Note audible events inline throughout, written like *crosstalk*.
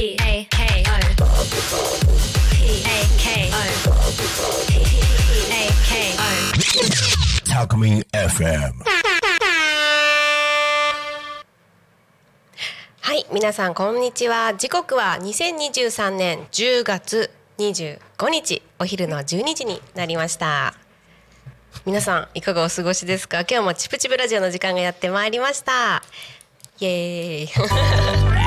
A K O P A K O P A K O タコミン FM はい、皆さんこんにちは。時刻は2023年10月25日お昼の12時になりました。皆さんいかがお過ごしですか？今日もチプチプラジオの時間がやってまいりました。イエーイ。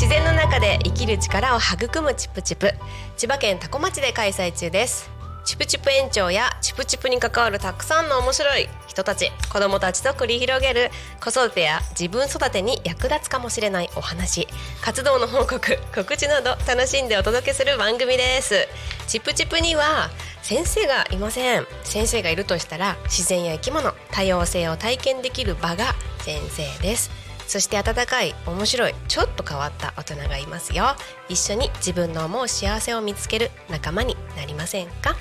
自然の中で生きる力を育むチプチプ。千葉県多古町で開催中です。チプチプ園長やチプチプに関わるたくさんの面白い人たち子どもたちと繰り広げる子育てや自分育てに役立つかもしれないお話活動の報告告知など楽しんでお届けする番組です。チプチプには先生がいません。先生がいるとしたら自然や生き物多様性を体験できる場が先生です。そして温かい面白いちょっと変わった大人がいますよ。一緒に自分の思う幸せを見つける仲間になりませんか？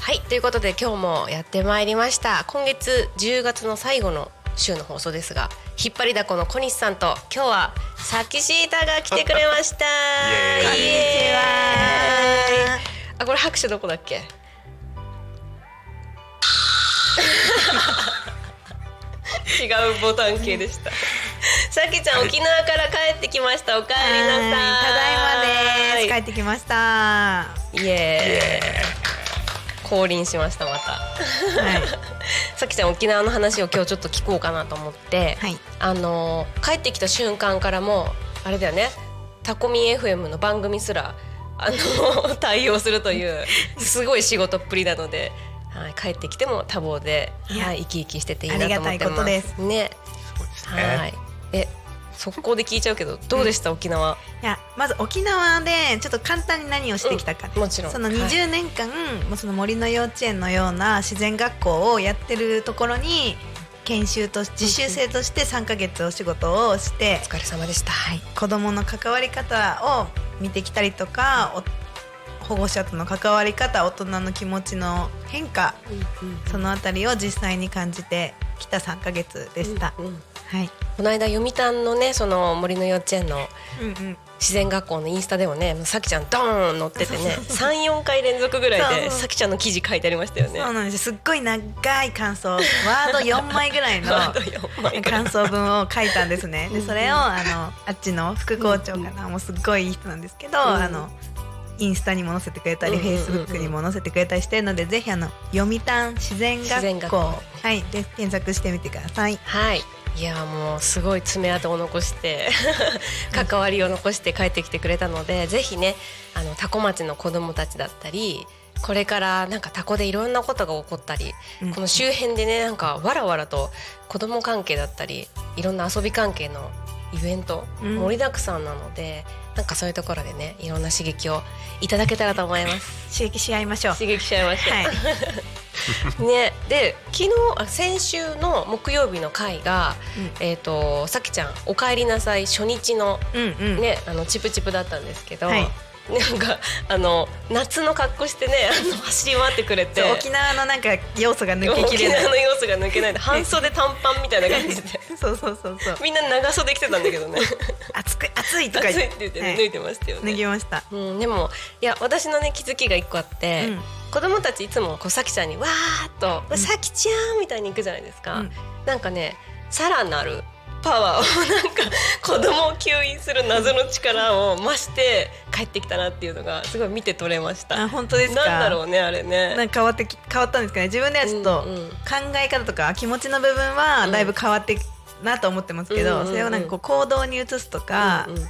はいということで今日もやってまいりました。今月10月の最後の週の放送ですが引っ張りだこの小西さんと今日はサキシータが来てくれました。*laughs* イエーイ。イエーイあこれ拍手どこだっけ？*laughs* 違うボタン系でした。さきちゃん、沖縄から帰ってきました。お帰りなさい。はいただいまです。帰ってきました。イエーイ。降臨しましたまた。はい。*laughs* さきちゃん沖縄の話を今日ちょっと聞こうかなと思って、はいあの帰ってきた瞬間からもあれだよねタコミン FM の番組すらあの *laughs* 対応するというすごい仕事っぷりなので、はい、帰ってきても多忙で、はい、生き生きしてていいなと思ってますありがたいことですねそうですねはいえ速攻で聞いちゃうけどどうでした、沖縄。いやまず沖縄でちょっと簡単に何をしてきたか、うん。もちろん。そのはい。20年間、もうその森の幼稚園のような自然学校をやってるところに研修と実習生として3ヶ月お仕事をしてお、疲れ様でした、はい、子どもの関わり方を見てきたりとかお保護者との関わり方大人の気持ちの変化そのあたりを実際に感じてきた3ヶ月でした。うんうんはい、この間読谷のねその森の幼稚園の自然学校のインスタでもねさきちゃんドーン載っててね34回連続ぐらいでさきちゃんの記事書いてありましたよね。そうなんです。すっごい長い感想。ワード4枚ぐらいの *laughs* ワード4枚ぐらい。感想文を書いたんですね。でそれをあのあっちの副校長かなもうすっごいいい人なんですけど、んあのインスタにも載せてくれたり、フェイスブックにも載せてくれたりしてるのでぜひあの読谷自然学校。はい。で検索してみてください。はいいやもうすごい爪痕を残して関わりを残して帰ってきてくれたのでぜひねあの多古町の子どもたちだったりこれからなんかタコでいろんなことが起こったり、うん。この周辺でねなんかわらわらと子ども関係だったりいろんな遊び関係のイベント、うん。盛りだくさんなのでなんかそういうところでねいろんな刺激をいただけたらと思います。刺激し合いましょう。刺激しちゃいました。はい *laughs* *laughs* ね、で昨日あ先週の木曜日の回が、うん。えっ、とさきちゃんお帰りなさい初日のうんうん、ねあのチプチプだったんですけど、はい。*laughs* なんかあの夏の格好してねあの走り回ってくれて。沖縄のなんか要素が抜けき沖れない。縄の要素が抜けない。で *laughs* 半袖短パンみたいな感じで。そうそうそうそう。みんな長袖着てたんだけどね。暑く暑いとか暑いって言って、ねはい脱いでましたよ脱ね。ぎました。うん、でもいや私のね気づきが一個あって、うん子供たちいつもこうさきちゃんにわーっと「うん。さきちゃん」みたいに行くじゃないですか、うん。なんかねさらなるパワーをなんか子供を吸引する謎の力を増して帰ってきたなっていうのがすごい見て取れました。あ本当ですか？なんだろうねあれね。なんか変わってき変わったんですかね？自分ではちょっと考え方とか気持ちの部分はだいぶ変わってなと思ってますけど、うんそれをなんかこう行動に移すとか、うんうん。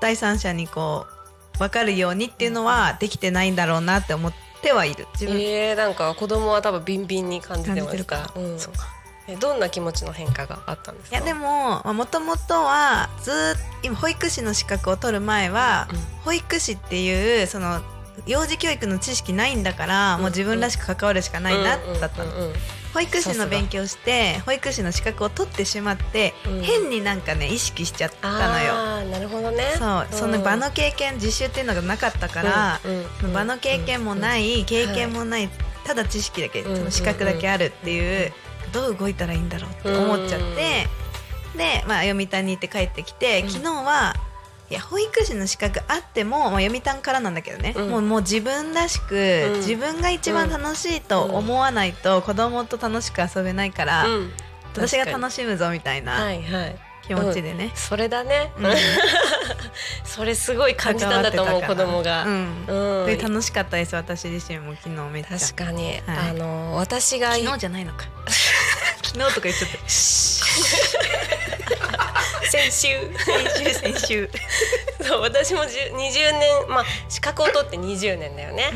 第三者にこう分かるようにっていうのはできてないんだろうなって思ってはいる。自分、えー、なんか子供は多分ビンビンに感じてましたか。うん。そうか。えどんな気持ちの変化があったんですか？いやでももともとはずーっと今保育士の資格を取る前は、うん。保育士っていうその幼児教育の知識ないんだから、もう自分らしく関わるしかないなだったの、うんうんうん保育士の勉強して保育士の資格を取ってしまって、うん。変になんかね意識しちゃったのよ。あーなるほどね。そう、その場の経験実習っていうのがなかったから、場の経験もない、経験もない、ただ知識だけ、うんその資格だけあるっていう、どう動いたらいいんだろうって思っちゃって、で、まあ、読谷に行って帰ってきて、うん。昨日はいや保育士の資格あっても、まあ、読谷からなんだけどね、うん。もうもう自分らしく、うん。自分が一番楽しいと思わないと子供と楽しく遊べないから、うん。私が楽しむぞみたいに。なはいはい。気持ちでね、それだね、うん。*laughs* それすごい感じたんだと思う子供が、うん。うん。で楽しかったです私自身も昨日めっちゃ。確かに、はい。あの私が昨日じゃないのか。*laughs* 昨日とか言っちゃって *laughs* 先週。先週。先 *laughs* 週そう私も10 20年まあ資格を取って20年だよね、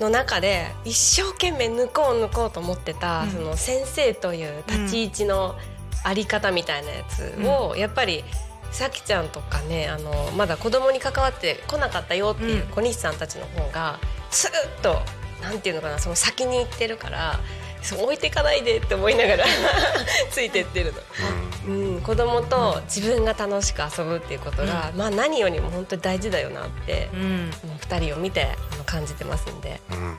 の中で一生懸命抜こう抜こうと思ってた、うん。その先生という立ち位置のあり方みたいなやつを、やっぱりさきちゃんとかねあのまだ子供に関わってこなかったよっていううん。小西さんたちの方がスーッとなんていうのかなその先に行ってるからそう置いていかないでって思いながら *laughs* ついてってるの。うん、子供と自分が楽しく遊ぶっていうことが、まあ何よりも本当に大事だよなって、うん。もう二人を見て感じてますんで、うん。うん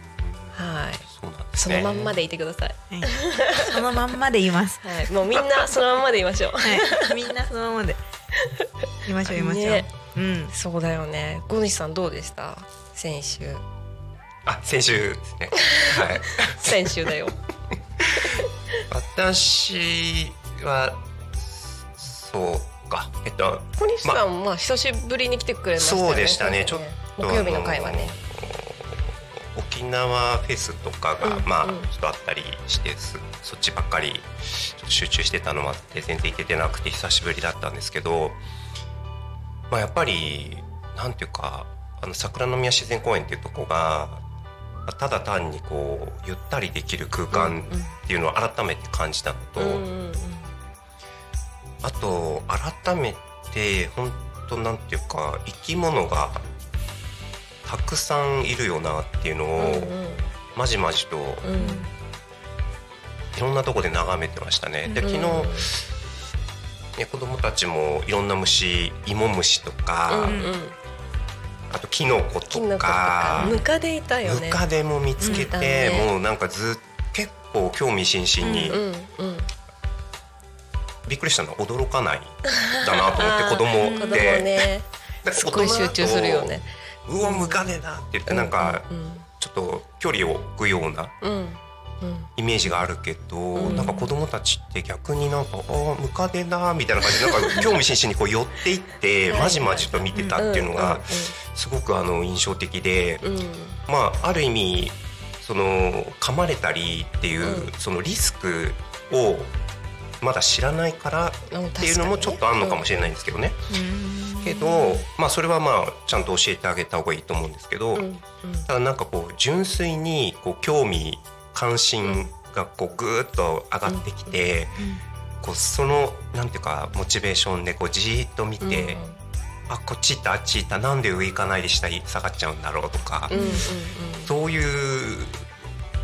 はい、そうなんですそねのまんまでいてください。はい。そのまんまで言います。*laughs* はい、もうみんなそのまんまでいましょう。はい。みんなそのままで。言いましょう言いましょう、ねうん。そうだよね。小西さんどうでした？先週、あ先週ですね。はい。*laughs* 先週だよ。*laughs* 私はそうか。えっと小西さんもまあ久しぶりに来てくれましたよね。そうでしたね。ちょっと木曜日の会はね。沖縄フェスとかが、うんまあうん。ちょっとあったりしてそそっちばっかり集中してたのもあって全然行けてなくて久しぶりだったんですけど、まあ、やっぱりなんていうかあの桜の宮自然公園っていうとこがただ単にこうゆったりできる空間っていうのを改めて感じたのと、うんうんうんあと改めて本当なんていうか生き物がたくさんいるよなっていうのを、うんまじまじといろんなとこで眺めてましたね。で昨日、ね、子供たちもいろんな虫芋虫とか、うんうんあとキノコとかかムカデいたよね。ムカデも見つけて、ねもうなんかずっ結構興味津々に。びっくりしたの。は驚かないだなと思って子供って。*laughs* ね。すごい集中するよね。うわムカデだって言ってなんかうんちょっと距離を置くようなイメージがあるけど、ん。なんか子供たちって逆になんか「ああムカデだ」みたいな感じでなんか興味津々にこう寄っていってまじまじと見てたっていうのがすごくあの印象的で、まあある意味その噛まれたりっていう、うん。そのリスクをまだ知らないからうんっていうのもちょっとあるのかもしれないんですけどね。うん。けど、まあそれはまあちゃんと教えてあげた方がいいと思うんですけど、ただなんかこう純粋にこう興味関心がこうぐーっと上がってきて、こうそのなんていうかモチベーションでこうじーっと見て、あこっち行ったあっち行ったなんで上行かないで下に下がっちゃうんだろうとか、そういう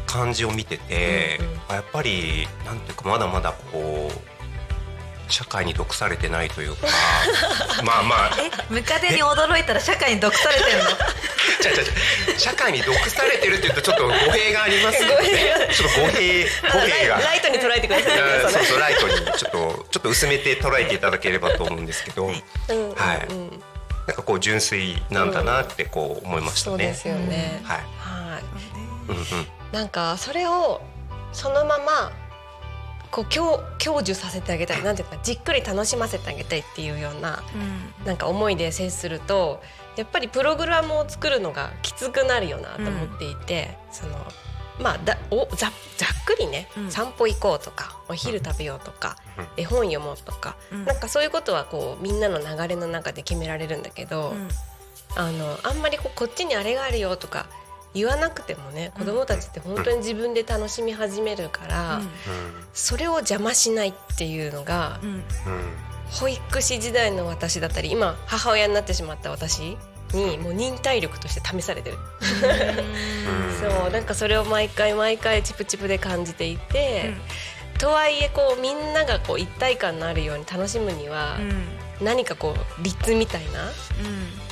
感じを見てて、うんやっぱりなんていうかまだまだこう社会に毒されてないというか *laughs* まあまあえムカデに驚いたら社会に毒されてんの？ちゃちゃちゃ社会に毒されてるって言うとちょっと語弊がありますよね。*laughs* ちょっと語弊語弊が。ライトに捉えてくださいねうんそうそうライトにちょっとちょっと薄めて捉えていただければと思うんですけど、はい。うんうんうんなんかこう純粋なんだなってこう思いましたね。そうですよね。はい。はい。うんうん。なんかそれをそのままこう享享受させてあげたいなんていうかじっくり楽しませてあげたいっていうようななんか思いで接するとやっぱりプログラムを作るのがきつくなるよなと思っていて、そのまあだおざざっくりね、うん。散歩行こうとかお昼食べようとか、うん。絵本読もうとか、うん。なんかそういうことはこうみんなの流れの中で決められるんだけど、うん。あのあんまりこうこっちにあれがあるよとか言わなくてもね子供たちって本当に自分で楽しみ始めるから、それを邪魔しないっていうのが、うん。うん保育士時代の私だったり今母親になってしまった私にもう忍耐力として試されてる、*laughs* そうなんかそれを毎回毎回チプチプで感じていて、とはいえこうみんながこう一体感のあるように楽しむには、何かこう律みたいな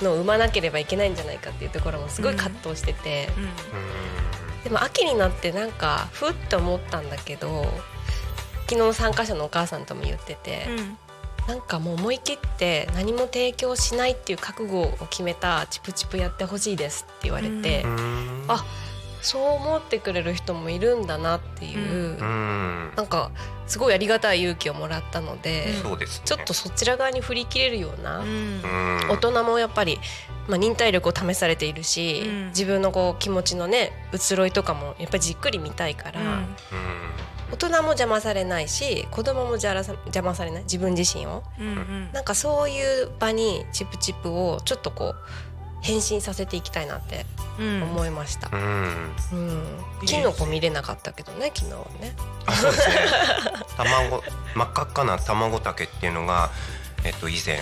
のを生まなければいけないんじゃないかっていうところもすごい葛藤してて、でも秋になってなんかふっと思ったんだけど昨日参加者のお母さんとも言ってて、なんかもう思い切って何も提供しないっていう覚悟を決めたチプチプやってほしいですって言われて、うーん。あそう思ってくれる人もいるんだなっていう、うん。なんかすごいありがたい勇気をもらったので、そうですね。ちょっとそちら側に振り切れるような、うんうん。大人もやっぱり、まあ、忍耐力を試されているし、うん。自分のこう気持ちのね移ろいとかもやっぱりじっくり見たいから、うん。大人も邪魔されないし子供も邪らさ邪魔されない自分自身を。うんうん。なんかそういう場にチップチップをちょっとこう変身させていきたいなってうん。思いました。う、ん。うん。キノコ見れなかったけどね昨日はね。あそうですね。卵真っ赤っかな卵竹っていうのが、えっと、以前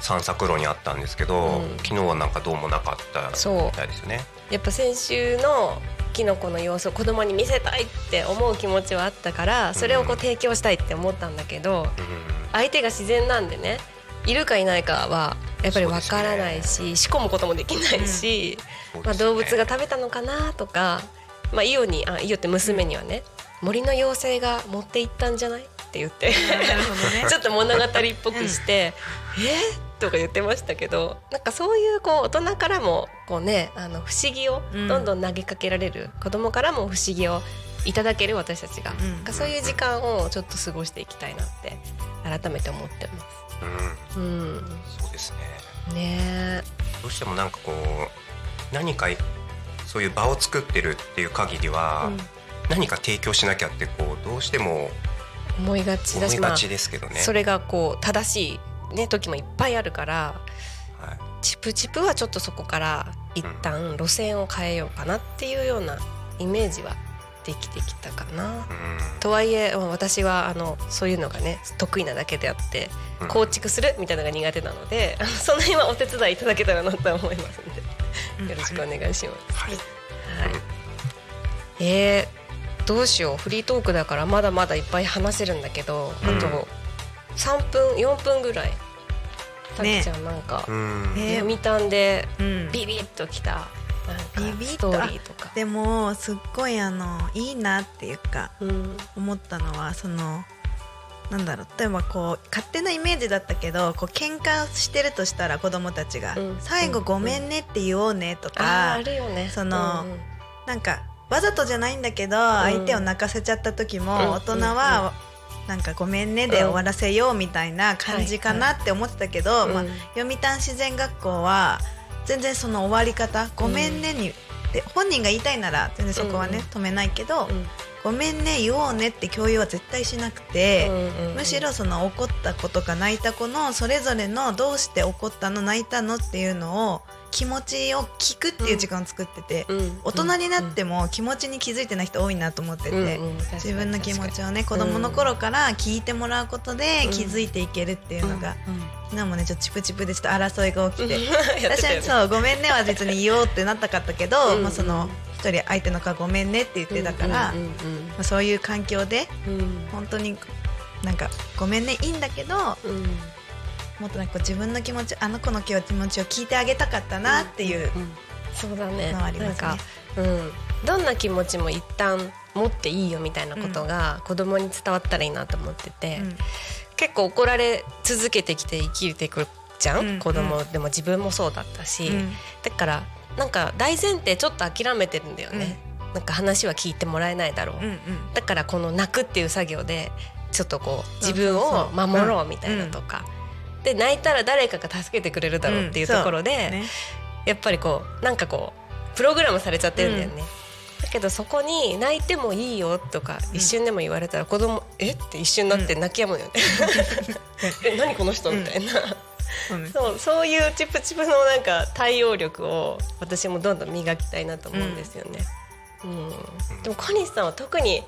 散策路にあったんですけど、うん。昨日はなんかどうもなかったそうみたいですよね。やっぱ先週のキノコの様子を子供に見せたいって思う気持ちはあったからそれをこう提供したいって思ったんだけど、うん。相手が自然なんでねいるかいないかはやっぱりわからないし、仕込むこともできないし、まあ、そうですね。動物が食べたのかなとか、まあ、イオにあイオって娘にはね、森の妖精が持って行ったんじゃないって言って *laughs* ちょっと物語っぽくして「え？とか言ってましたけどなんかそういうこう大人からもこうねあの不思議をうん。どんどん投げかけられる、子供からも不思議をいただける私たちが、うん。なんかそういう時間をちょっと過ごしていきたいなって改めて思ってます。うん。うん。そうですね。ねどうしてもなんかこう何かそういう場を作ってるっていう限りは、うん。何か提供しなきゃってこうどうしても思いがちだしまあ思いがちですけどね。それがこう正しい、ね、時もいっぱいあるからはい。チプチプはちょっとそこから一旦路線を変えようかなっていうようなイメージはできてきたかな。うん。とはいえまあ私はあのそういうのがね得意なだけであってうん。構築するみたいなのが苦手なので、あのその辺はお手伝いいただけたらなと思いますので。よろしくお願いします。はい。はい、えーどうしよう。フリートークだからまだまだいっぱい話せるんだけど、うん。あと3分4分ぐらい。さねきちゃんなんか、うん。ね読みたんでうん。ビビッときたビビストーリーとか。でもすっごいあのいいなっていうかうん。思ったのはそのなんだろう。例えばこう勝手なイメージだったけどこう喧嘩してるとしたら子供たちが「うん最後ごめんね」って言おうねとか、あるよね。そのうんうん。なんかわざとじゃないんだけど相手を泣かせちゃった時も、うん大人は、なんか「ごめんね」で終わらせようみたいな感じかなって思ってたけど、まあうん。読谷自然学校は全然その終わり方「ごめんねに」で本人が言いたいなら全然そこはね、止めないけど、うん。ごめんね言おうねって共有は絶対しなくて、うんうん。むしろその怒った子とか泣いた子のそれぞれのどうして怒ったの泣いたのっていうのを気持ちを聞くっていう時間を作ってて、うん。大人になっても気持ちに気づいてない人多いなと思ってて、うんうん。自分の気持ちをね子供の頃から聞いてもらうことで気づいていけるっていうのが、昨日もねちょっとチプチプでちょっと争いが起きて。*laughs* てたよね。そうごめんねは別に言おうってなったかったけど、うん。まあ、その一人相手の子はごめんねって言ってたから、うんうんまあ、そういう環境でうんうん。本当になんかごめんねいいんだけどうんもっとなんかこう自分の気持ちあの子の気持ちを聞いてあげたかったなっていう、うんそうだね。ね。なんか、うん、どんな気持ちも一旦持っていいよみたいなことが子供に伝わったらいいなと思ってて、うん。結構怒られ続けてきて生きてくるじゃん、うん。子供。でも自分もそうだったし、うん。だからなんか大前提ちょっと諦めてるんだよね、なんか話は聞いてもらえないだろう、うんうん。だからこの泣くっていう作業でちょっとこう自分を守ろうみたいなとか、で泣いたら誰かが助けてくれるだろうっていうところで、ね。やっぱりこうなんかこうプログラムされちゃってるんだよね。だけどそこに泣いてもいいよとか一瞬でも言われたら子供え？って一瞬になって泣き止むよね。*laughs* え何この人？みたいな。そうね。そうそういうチプチプのなんか対応力を私もどんどん磨きたいなと思うんですよね。うん。でも小西さんは特に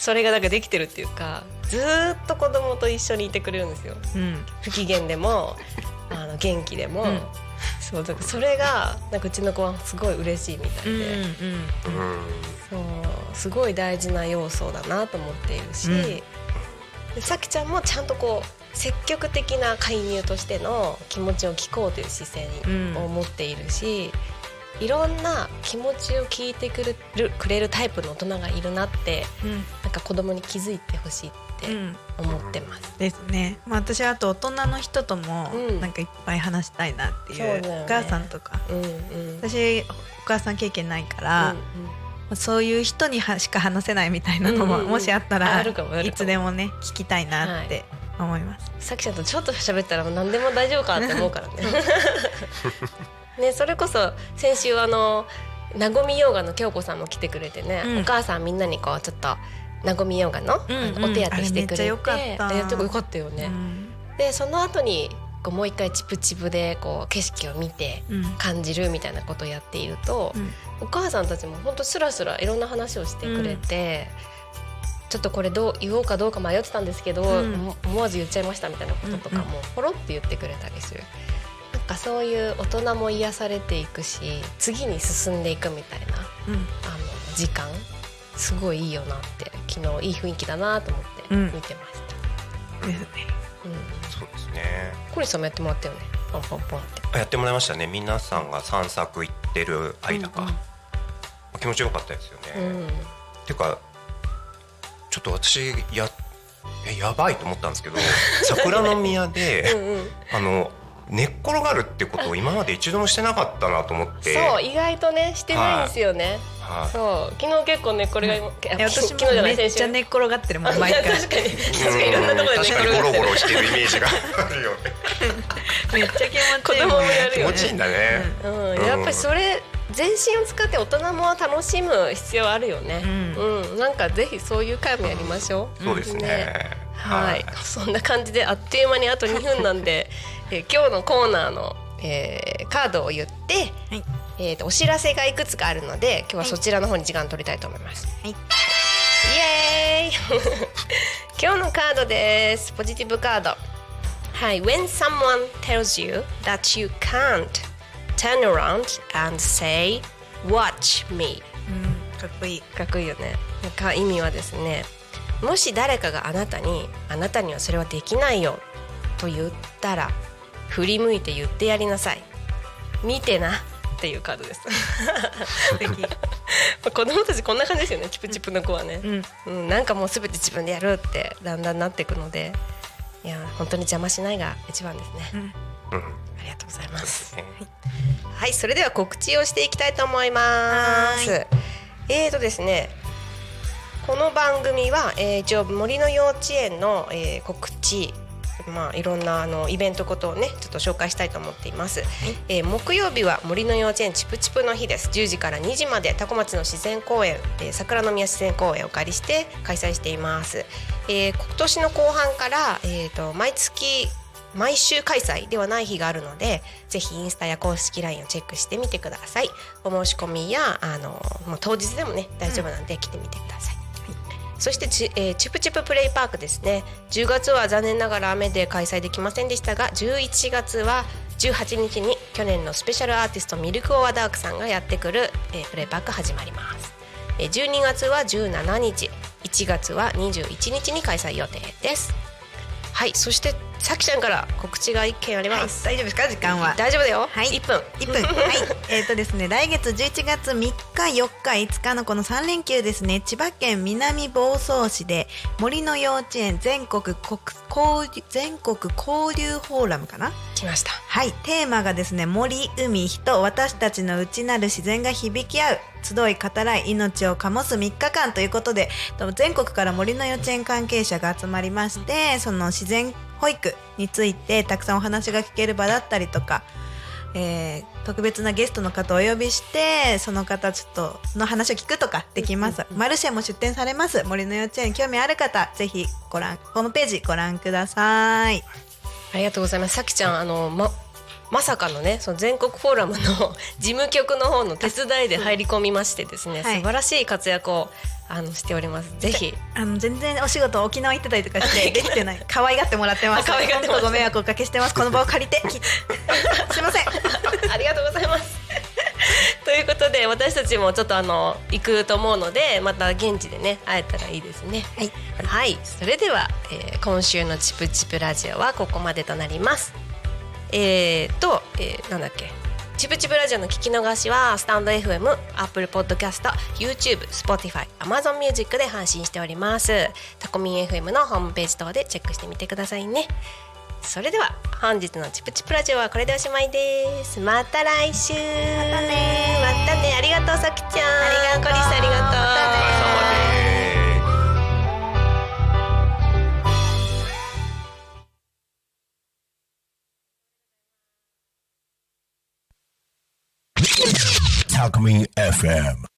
それがなんかできてるっていうかずーっと子供と一緒にいてくれるんですよ。うん。不機嫌でも *laughs* あの元気でも、うん。そうだからそれがなんかうちの子はすごい嬉しいみたいで、うんうん。うん。そうすごい大事な要素だなと思っているし、うん。でさきちゃんもちゃんとこう積極的な介入としての気持ちを聞こうという姿勢うん。を持っているし、いろんな気持ちを聞いてくれるくれるタイプの大人がいるなってうんなんか子供に気づいてほしいってうん。思ってます。ですね、まあ、私はあと大人の人ともうん。なんかいっぱい話したいなっていう,、そうだよね。お母さんとか。うんうん。私お母さん経験ないから、うんうん。そういう人にはしか話せないみたいなのも、うんうんうん。もしあったらいつでもね聞きたいなって思います。さきちゃんとちょっと喋ったら何でも大丈夫かって思うからね。*laughs* ねそれこそ先週あのなごみヨガの京子さんも来てくれてね、うん。お母さんみんなにこうちょっとなごみヨガの,、うんうん。お手当てしてくれてあれめっちゃ良かった。よかったよね。うん。でその後にこうもう一回チプチプでこう景色を見てうん。感じるみたいなことをやっていると、うん。お母さんたちも本当スラスラいろんな話をしてくれて、ちょっとこれどう言おうかどうか迷ってたんですけど、思わず言っちゃいましたみたいなこととかもポロって言ってくれたりする。なんかそういう大人も癒されていくし次に進んでいくみたいなうん。あの時間すごいいいよなって昨日いい雰囲気だなと思ってうん。見てました。ですね。うん。そうですね。コリさんもやってもらったよね？ポンポンポンって。あやってもらいましたね。皆さんが散策行ってる間か、うんうん。気持ちよかったですよね、うん。ていうかちょっと私やえやばいと思ったんですけど桜の宮でうんうん。あの寝っ転がるってことを今まで一度もしてなかったなと思って。そう意外とねしてないんですよね、はい。そう。昨日結構ねこれが今、えあ私も昨日じゃなめっちゃ寝っ転がってるもん毎回。*laughs* 確かに。確かにいろんなところでゴロ転がってるゴロしてるイメージがあるよね。*laughs* めっちゃ気持ちいい子供もやるよね。気持ちいいんだね、うん、やっぱりそれ全身を使って大人も楽しむ必要あるよね。ううん、なんかぜひそういう回もやりましょう。そうですね。はい、そんな感じであっという間にあと2分なんで、えー今日のコーナーの、えーカードを言って、はい。えーとお知らせがいくつかあるので今日はそちらの方に時間取りたいと思います。はい。イエーイ。*laughs* 今日のカードです。ポジティブカード。はい When someone tells you that you can't turn around and say watch me. うんかっこいい。かっこいいよね。なんか意味はですねもし誰かがあなたにあなたにはそれはできないよと言ったら振り向いて言ってやりなさい。見てなっていうカードです。*laughs* 子供たちこんな感じですよね。チプチプの子はね、うん。うん、なんかもうすべて自分でやるってだんだんなっていくので。いや本当に邪魔しないが一番ですね、うん。うんありがとうございます。ね。はい。それでは告知をしていきたいと思います。はえーとですね。この番組は、えー一応森の幼稚園の、えー告知まあ、いろんなあのイベントことをねちょっと紹介したいと思っています、えー木曜日は森の幼稚園チプチプの日です。10時から2時まで多古町の自然公園、えー桜の宮自然公園をお借りして開催しています、えー今年の後半から、えー、と毎月毎週開催ではない日があるのでぜひインスタや公式 LINE をチェックしてみてください。お申し込みやあのもう当日でもね大丈夫なんで来てみてください、そしてち,、えーチュプチュププレイパークですね。10月は残念ながら雨で開催できませんでしたが11月は18日に去年のスペシャルアーティストミルク・オア・ダークさんがやってくる、えープレイパーク始まります。えー12月は17日。1月は21日に開催予定です。はいそしてさきちゃんから告知が1件ありはいます、大丈夫ですか？時間は。大丈夫だよ、はい。1分。1分。*laughs* はい。えっとですね来月11月3日4日5日のこの3連休ですね。千葉県南房総市で森の幼稚園全国国交流全国交流フォーラムかな？来ました。はい。テーマがですね森海人私たちの内なる自然が響き合う集い語らい命を醸す3日間ということでと全国から森の幼稚園関係者が集まりましてその自然保育についてたくさんお話が聞ける場だったりとか、えー特別なゲストの方をお呼びしてその方ちょっとの話を聞くとかできます、マルシェも出店されます。森の幼稚園に興味ある方ぜひご覧ホームページご覧ください。ありがとうございます。さきちゃんあのままさかのねその全国フォーラムの *laughs* 事務局の方の手伝いで入り込みましてですね、はい。素晴らしい活躍をあのしております。ぜひ。あの全然お仕事沖縄行ってたりとかして *laughs* できてない。可愛がってもらってます。あ可愛がってご迷惑をおかけしてます。この場を借りて。き *laughs* すいません。ありがとうございます。ということで私たちもちょっとあの行くと思うのでまた現地でね会えたらいいですね。はい、はい、それでは、えー今週のチプチプラジオはここまでとなります。えー、と、えーなんだっけ？チプチプラジオの聞き逃しはスタンド FM、Apple Podcast、YouTube、Spotify、Amazon Music で配信しております。タコミン FM のホームページ等でチェックしてみてくださいね。それでは本日のチプチプラジオはこれでおしまいです。また来週。またね。またね。ありがとうさきちゃん。ありがとう。コリスありがとう。お疲れ様です Talk Me FM.